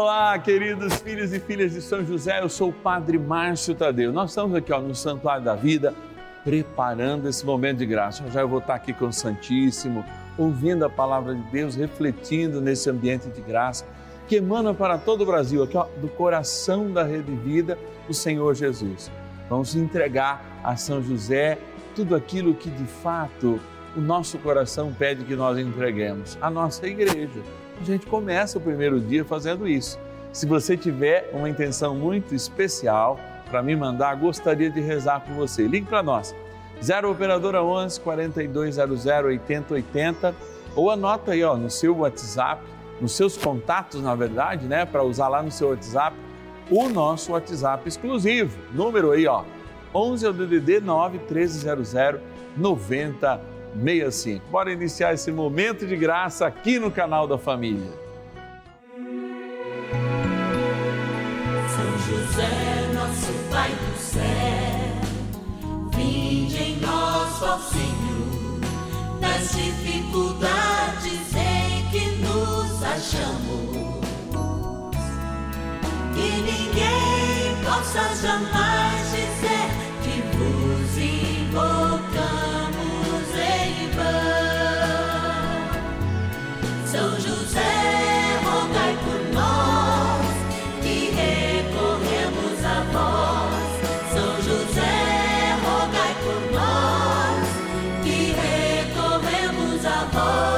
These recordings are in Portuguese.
Olá, queridos filhos e filhas de São José, eu sou o Padre Márcio Tadeu. Nós estamos aqui ó, no Santuário da Vida, preparando esse momento de graça. Já eu vou estar aqui com o Santíssimo, ouvindo a palavra de Deus, refletindo nesse ambiente de graça que emana para todo o Brasil, aqui ó, do coração da Rede Vida, o Senhor Jesus. Vamos entregar a São José tudo aquilo que de fato o nosso coração pede que nós entreguemos, a nossa igreja. A gente começa o primeiro dia fazendo isso. Se você tiver uma intenção muito especial para me mandar, gostaria de rezar por você. Ligue para nós. 0 operadora 11 4200 8080 ou anota aí ó, no seu WhatsApp nos seus contatos, na verdade, né, para usar lá no seu WhatsApp, o nosso WhatsApp exclusivo. Número aí, ó, 11 é o DDD 9 1300 9065. Bora iniciar esse momento de graça aqui no canal da família. São José, nosso Pai do céu, vinde em nós, ó Senhor, nas dificuldades em que nos achamos. Que ninguém possa jamais dizer São José, rogai por nós que recorremos a vós. São José, rogai por nós que recorremos a vós.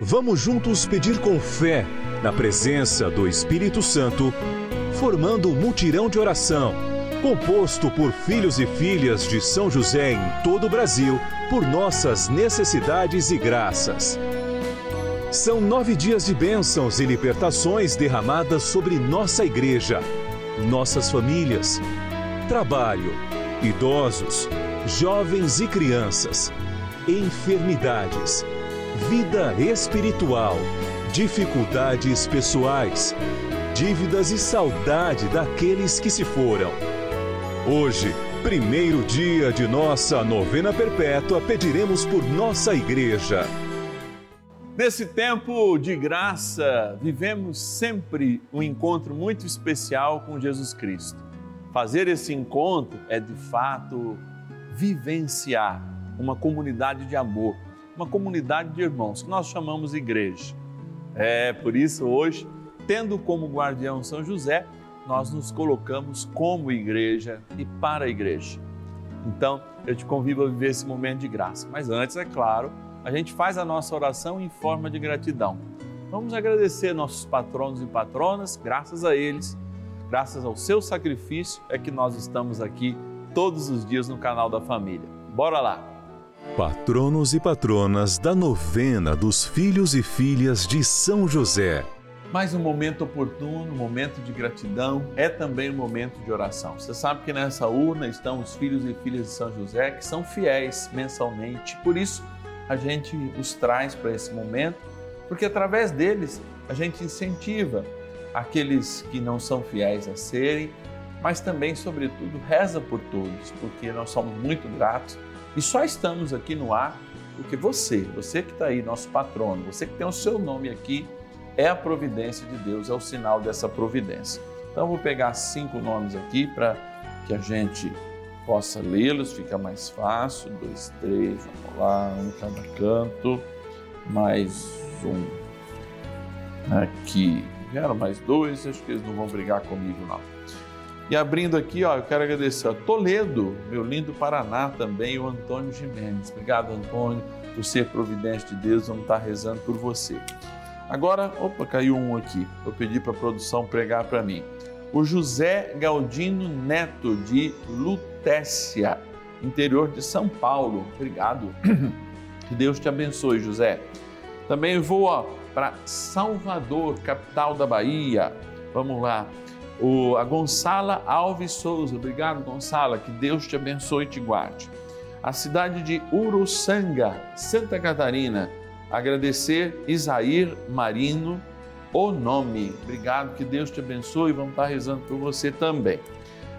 Vamos juntos pedir com fé, na presença do Espírito Santo, formando um mutirão de oração, composto por filhos e filhas de São José em todo o Brasil, por nossas necessidades e graças. São nove dias de bênçãos e libertações derramadas sobre nossa igreja, nossas famílias, trabalho, idosos, jovens e crianças, enfermidades, vida espiritual, dificuldades pessoais, dívidas e saudade daqueles que se foram. Hoje, primeiro dia de nossa novena perpétua, pediremos por nossa igreja. Nesse tempo de graça, vivemos sempre um encontro muito especial com Jesus Cristo. Fazer esse encontro é de fato vivenciar uma comunidade de amor, uma comunidade de irmãos que nós chamamos igreja. É por isso hoje, tendo como guardião São José, nós nos colocamos como igreja e para a igreja. Então, eu te convido a viver esse momento de graça. Mas antes, é claro, a gente faz a nossa oração em forma de gratidão. Vamos agradecer nossos patronos e patronas, graças a eles, graças ao seu sacrifício, é que nós estamos aqui todos os dias no canal da família. Bora lá! Patronos e patronas da novena dos filhos e filhas de São José. Mais um momento oportuno, um momento de gratidão, é também um momento de oração. Você sabe que nessa urna estão os filhos e filhas de São José que são fiéis mensalmente, por isso a gente os traz para esse momento, porque através deles a gente incentiva aqueles que não são fiéis a serem, mas também, sobretudo, reza por todos, porque nós somos muito gratos e só estamos aqui no ar porque você, você que está aí, nosso patrono, você que tem o seu nome aqui, é a providência de Deus, é o sinal dessa providência. Então, vou pegar cinco nomes aqui para que a gente possa lê-los, fica mais fácil. Dois, três, vamos lá, um cada canto. Mais um aqui. Vieram mais dois, acho que eles não vão brigar comigo, não. E abrindo aqui, ó, eu quero agradecer a Toledo, meu lindo Paraná também, o Antônio Jimenez. Obrigado, Antônio, por ser providência de Deus, vamos estar rezando por você. Agora, opa, caiu um aqui. Eu pedi para a produção pregar para mim. O José Galdino Neto, de Lutécia, interior de São Paulo. Obrigado. Que Deus te abençoe, José. Também vou para Salvador, capital da Bahia. Vamos lá. O, a Gonçala Alves Souza. Obrigado, Gonçala. Que Deus te abençoe e te guarde. A cidade de Uruçanga, Santa Catarina. Agradecer Isair Marino, o nome. Obrigado, que Deus te abençoe. Vamos estar rezando por você também.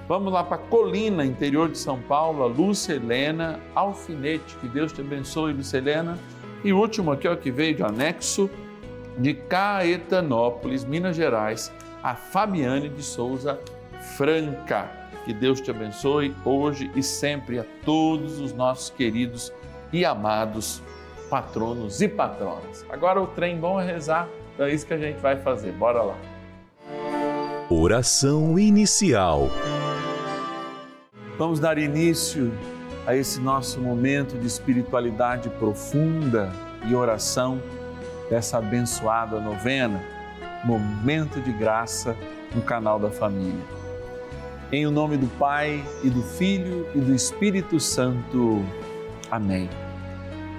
Vamos lá para Colina, interior de São Paulo, a Lúcia Helena Alfinete. Que Deus te abençoe, Lúcia Helena. E último aqui, ó, que veio de anexo de Caetanópolis, Minas Gerais, a Fabiane de Souza Franca. Que Deus te abençoe hoje e sempre a todos os nossos queridos e amados patronos e patronas. Agora o trem bom é rezar, então é isso que a gente vai fazer. Bora lá. Oração inicial. Vamos dar início a esse nosso momento de espiritualidade profunda e oração dessa abençoada novena, Momento de Graça no canal da Família. Em o nome do Pai e do Filho e do Espírito Santo. Amém.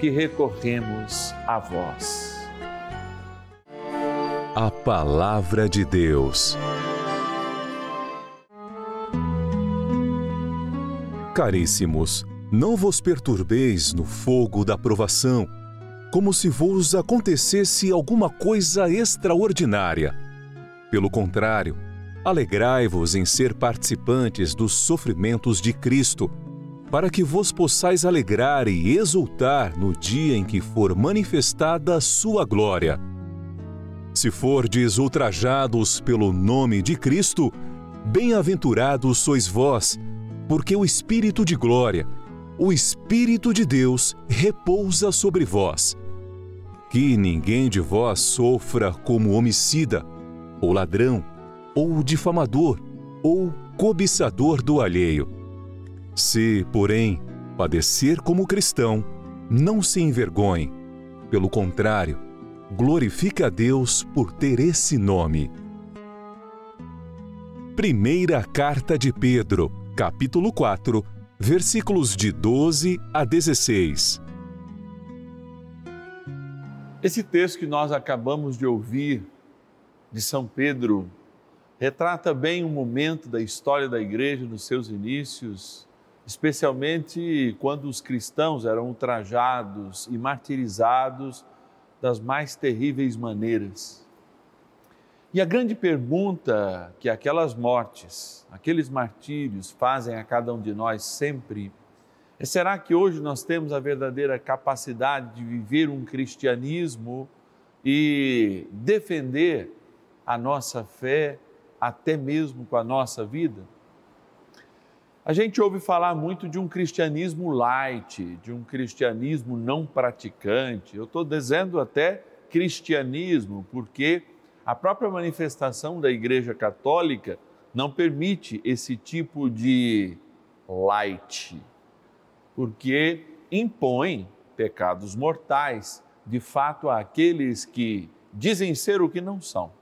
que recorremos a vós. A Palavra de Deus. Caríssimos, não vos perturbeis no fogo da provação como se vos acontecesse alguma coisa extraordinária. Pelo contrário, alegrai-vos em ser participantes dos sofrimentos de Cristo, para que vos possais alegrar e exultar no dia em que for manifestada a sua glória. Se fordes ultrajados pelo nome de Cristo, bem-aventurados sois vós, porque o Espírito de glória, o Espírito de Deus repousa sobre vós. Que ninguém de vós sofra como homicida, ou ladrão, ou difamador, ou cobiçador do alheio. Se, porém, padecer como cristão, não se envergonhe. Pelo contrário, glorifique a Deus por ter esse nome. Primeira Carta de Pedro, capítulo 4 versículos de 12 a 16. Esse texto que nós acabamos de ouvir de São Pedro retrata bem um momento da história da igreja nos seus inícios, especialmente quando os cristãos eram ultrajados e martirizados das mais terríveis maneiras. E a grande pergunta que aquelas mortes, aqueles martírios fazem a cada um de nós sempre é: será que hoje nós temos a verdadeira capacidade de viver um cristianismo e defender a nossa fé até mesmo com a nossa vida? A gente ouve falar muito de um cristianismo light, de um cristianismo não praticante. Eu estou dizendo até cristianismo, porque a própria manifestação da Igreja Católica não permite esse tipo de light, porque impõe pecados mortais de fato, àqueles que dizem ser o que não são.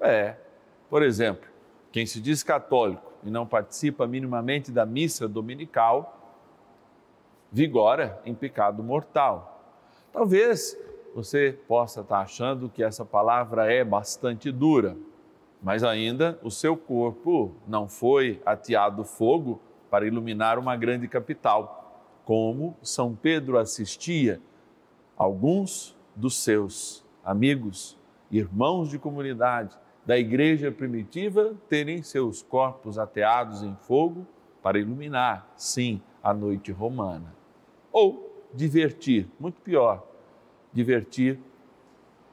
É, por exemplo, quem se diz católico e não participa minimamente da missa dominical, vigora em pecado mortal. Talvez você possa estar achando que essa palavra é bastante dura, mas ainda o seu corpo não foi ateado fogo para iluminar uma grande capital, como São Pedro assistia alguns dos seus amigos, irmãos de comunidade da igreja primitiva terem seus corpos ateados em fogo para iluminar, sim, a noite romana. Ou divertir, muito pior, divertir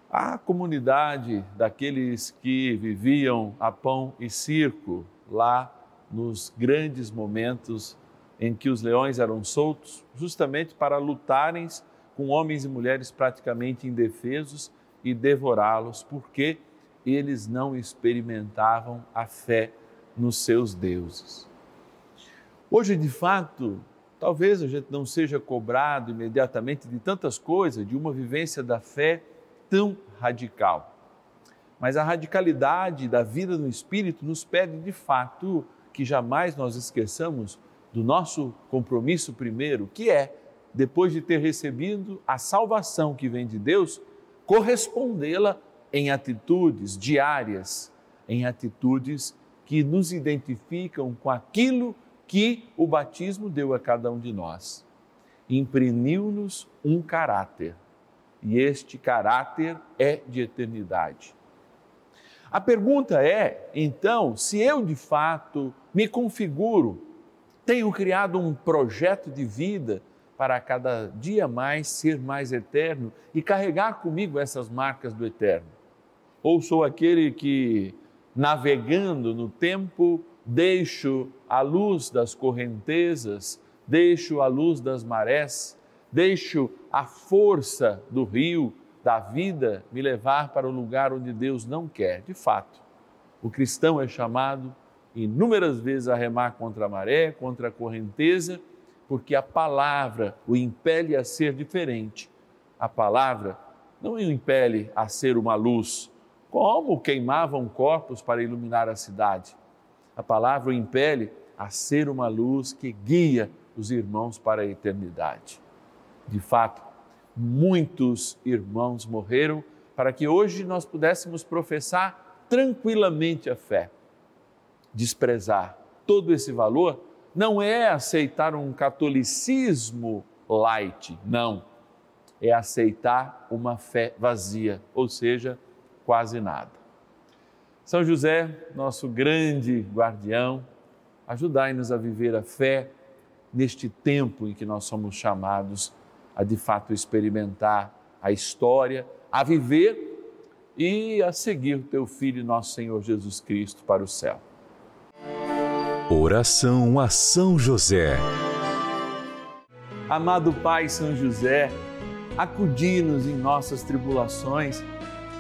a comunidade daqueles que viviam a pão e circo lá nos grandes momentos em que os leões eram soltos, justamente para lutarem com homens e mulheres praticamente indefesos e devorá-los, porque eles não experimentavam a fé nos seus deuses. Hoje, de fato, talvez a gente não seja cobrado imediatamente de tantas coisas, de uma vivência da fé tão radical. Mas a radicalidade da vida no Espírito nos pede, de fato, que jamais nós esqueçamos do nosso compromisso primeiro, que é, depois de ter recebido a salvação que vem de Deus, correspondê-la em atitudes diárias, em atitudes que nos identificam com aquilo que o batismo deu a cada um de nós. Imprimiu-nos um caráter e este caráter é de eternidade. A pergunta é, então, se eu de fato me configuro, tenho criado um projeto de vida para cada dia mais ser mais eterno e carregar comigo essas marcas do eterno? Ou sou aquele que, navegando no tempo, deixo a luz das correntezas, deixo a luz das marés, deixo a força do rio, da vida, me levar para o lugar onde Deus não quer. De fato, o cristão é chamado inúmeras vezes a remar contra a maré, contra a correnteza, porque a palavra o impele a ser diferente. A palavra não o impele a ser uma luz, como queimavam corpos para iluminar a cidade. A palavra o impele a ser uma luz que guia os irmãos para a eternidade. De fato, muitos irmãos morreram para que hoje nós pudéssemos professar tranquilamente a fé. Desprezar todo esse valor não é aceitar um catolicismo light, não. É aceitar uma fé vazia, ou seja, quase nada. São José, nosso grande guardião, ajudai-nos a viver a fé neste tempo em que nós somos chamados a de fato experimentar a história, a viver e a seguir o teu Filho, nosso Senhor Jesus Cristo, para o céu. Oração a São José. Amado Pai São José, acudi-nos em nossas tribulações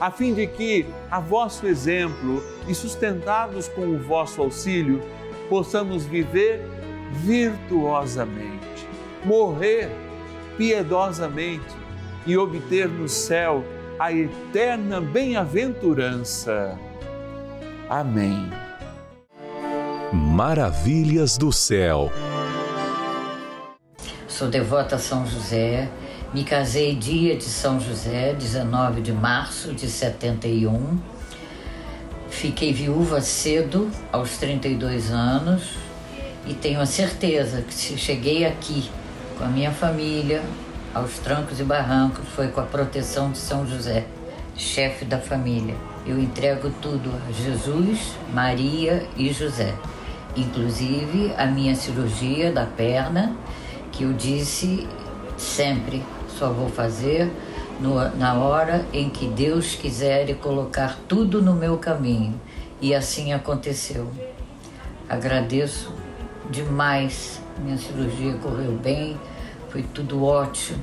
a fim de que, a vosso exemplo e sustentados com o vosso auxílio, possamos viver virtuosamente, morrer piedosamente e obter no céu a eterna bem-aventurança. Amém. Maravilhas do céu. Sou devota a São José. Me casei dia de São José, 19 de março de 71. Fiquei viúva cedo, aos 32 anos, e tenho a certeza que se cheguei aqui com a minha família, aos trancos e barrancos, foi com a proteção de São José, chefe da família. Eu entrego tudo a Jesus, Maria e José, inclusive a minha cirurgia da perna, que eu disse sempre só vou fazer no, na hora em que Deus quiser colocar tudo no meu caminho. E assim aconteceu. Agradeço demais. Minha cirurgia correu bem, foi tudo ótimo.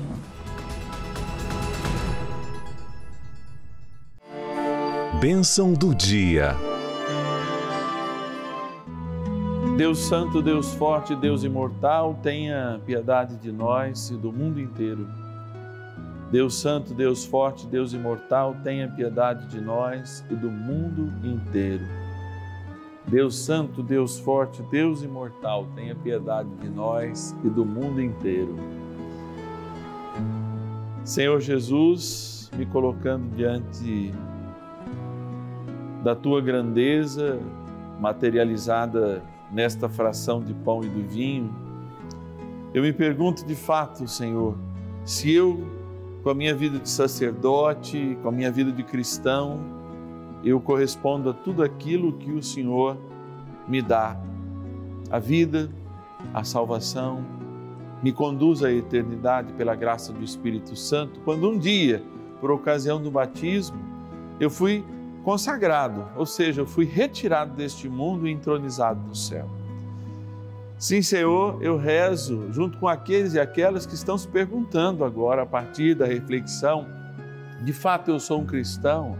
Bênção do dia. Deus Santo, Deus Forte, Deus Imortal, tenha piedade de nós e do mundo inteiro. Deus Santo, Deus Forte, Deus Imortal, tenha piedade de nós e do mundo inteiro. Deus Santo, Deus Forte, Deus Imortal, tenha piedade de nós e do mundo inteiro. Senhor Jesus, me colocando diante da tua grandeza materializada nesta fração de pão e do vinho, eu me pergunto de fato, Senhor, se eu, com a minha vida de sacerdote, com a minha vida de cristão, eu correspondo a tudo aquilo que o Senhor me dá, a vida, a salvação, me conduz à eternidade pela graça do Espírito Santo, quando um dia, por ocasião do batismo, eu fui consagrado, ou seja, eu fui retirado deste mundo e entronizado no céu. Sim, Senhor, eu rezo junto com aqueles e aquelas que estão se perguntando agora, a partir da reflexão: de fato eu sou um cristão?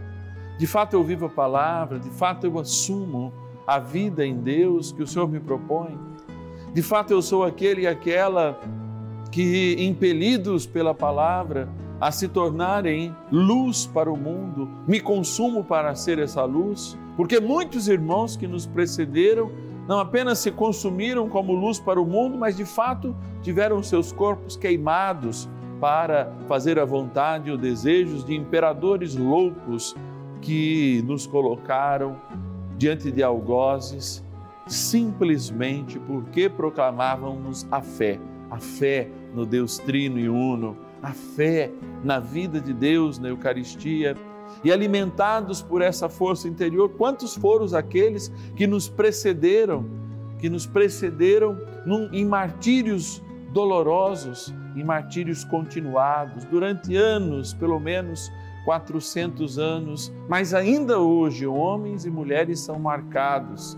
De fato eu vivo a palavra? De fato eu assumo a vida em Deus que o Senhor me propõe? De fato eu sou aquele e aquela que, impelidos pela palavra, a se tornarem luz para o mundo, me consumo para ser essa luz? Porque muitos irmãos que nos precederam não apenas se consumiram como luz para o mundo, mas de fato tiveram seus corpos queimados para fazer a vontade e os desejos de imperadores loucos que nos colocaram diante de algozes simplesmente porque proclamávamos a fé, a fé no Deus Trino e Uno, a fé na vida de Deus na Eucaristia e alimentados por essa força interior, quantos foram aqueles que nos precederam, que nos precederam num, em martírios dolorosos, em martírios continuados, durante anos, pelo menos 400 anos, mas ainda hoje homens e mulheres são marcados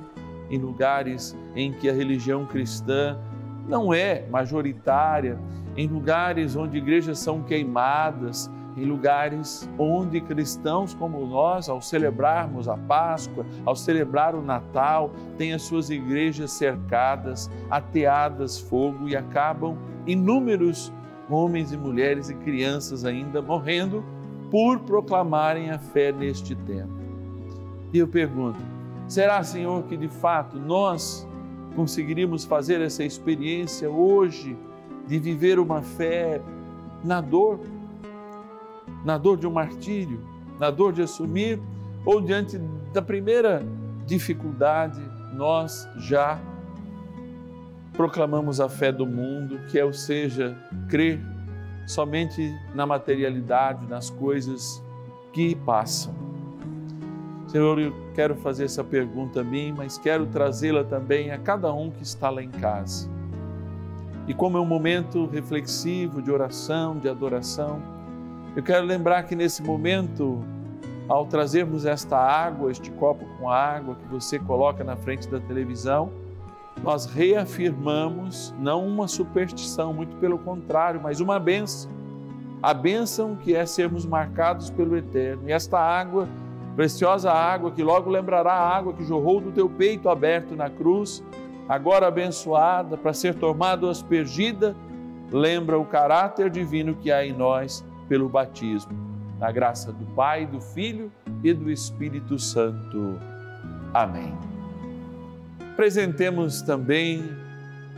em lugares em que a religião cristã não é majoritária, em lugares onde igrejas são queimadas, em lugares onde cristãos como nós, ao celebrarmos a Páscoa, ao celebrar o Natal, têm as suas igrejas cercadas, ateadas fogo e acabam inúmeros homens e mulheres e crianças ainda morrendo por proclamarem a fé neste tempo. E eu pergunto: será, Senhor, que de fato nós conseguiríamos fazer essa experiência hoje de viver uma fé na dor? Na dor de um martírio, na dor de assumir, ou diante da primeira dificuldade, nós já proclamamos a fé do mundo, que é, ou seja, crer somente na materialidade, nas coisas que passam. Senhor, eu quero fazer essa pergunta a mim, mas quero trazê-la também a cada um que está lá em casa. E como é um momento reflexivo de oração, de adoração, eu quero lembrar que nesse momento, ao trazermos esta água, este copo com água que você coloca na frente da televisão, nós reafirmamos não uma superstição, muito pelo contrário, mas uma benção. A benção que é sermos marcados pelo Eterno. E esta água, preciosa água, que logo lembrará a água que jorrou do teu peito aberto na cruz, agora abençoada, para ser tomada aspergida, lembra o caráter divino que há em nós pelo batismo. Na graça do Pai, do Filho e do Espírito Santo. Amém. Presentemos também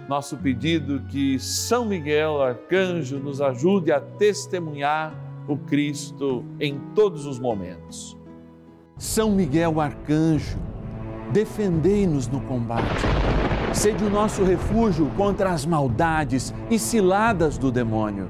nosso pedido que São Miguel Arcanjo nos ajude a testemunhar o Cristo em todos os momentos. São Miguel Arcanjo, defendei-nos no combate. Sede o nosso refúgio contra as maldades e ciladas do demônio.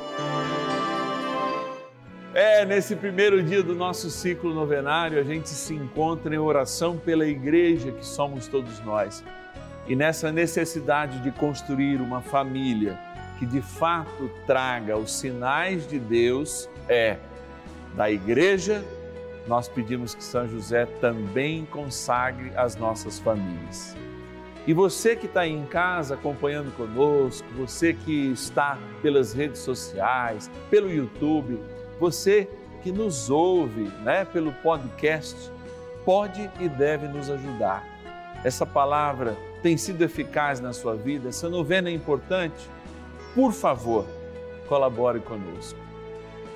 É, nesse primeiro dia do nosso ciclo novenário, a gente se encontra em oração pela igreja que somos todos nós. E nessa necessidade de construir uma família que de fato traga os sinais de Deus, é da igreja, nós pedimos que São José também consagre as nossas famílias. E você que está aí em casa acompanhando conosco, você que está pelas redes sociais, pelo YouTube, você que nos ouve né, pelo podcast, pode e deve nos ajudar. Essa palavra tem sido eficaz na sua vida, essa novena é importante. Por favor, colabore conosco.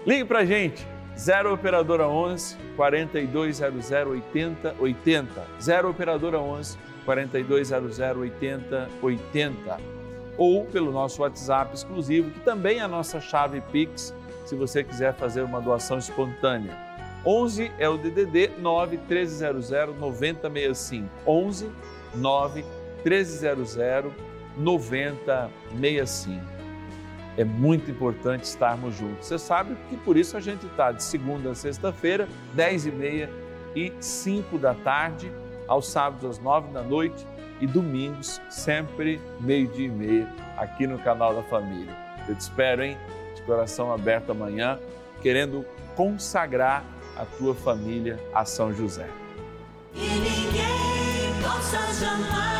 Ligue para a gente, 0 Operadora 11 4200 80 80. 0 Operadora 11 4200 80 80. Ou pelo nosso WhatsApp exclusivo, que também é a nossa chave Pix, se você quiser fazer uma doação espontânea. 11 é o DDD 9 1300 9065. 11 9 1300 9065. É muito importante estarmos juntos. Você sabe que por isso a gente está de segunda a sexta-feira, 10 e meia e 5 da tarde, aos sábados às 9 da noite e domingos, sempre meio-dia e meia, aqui no canal da Família. Eu te espero, hein? Coração aberto amanhã, querendo consagrar a tua família a São José. E ninguém possa jamais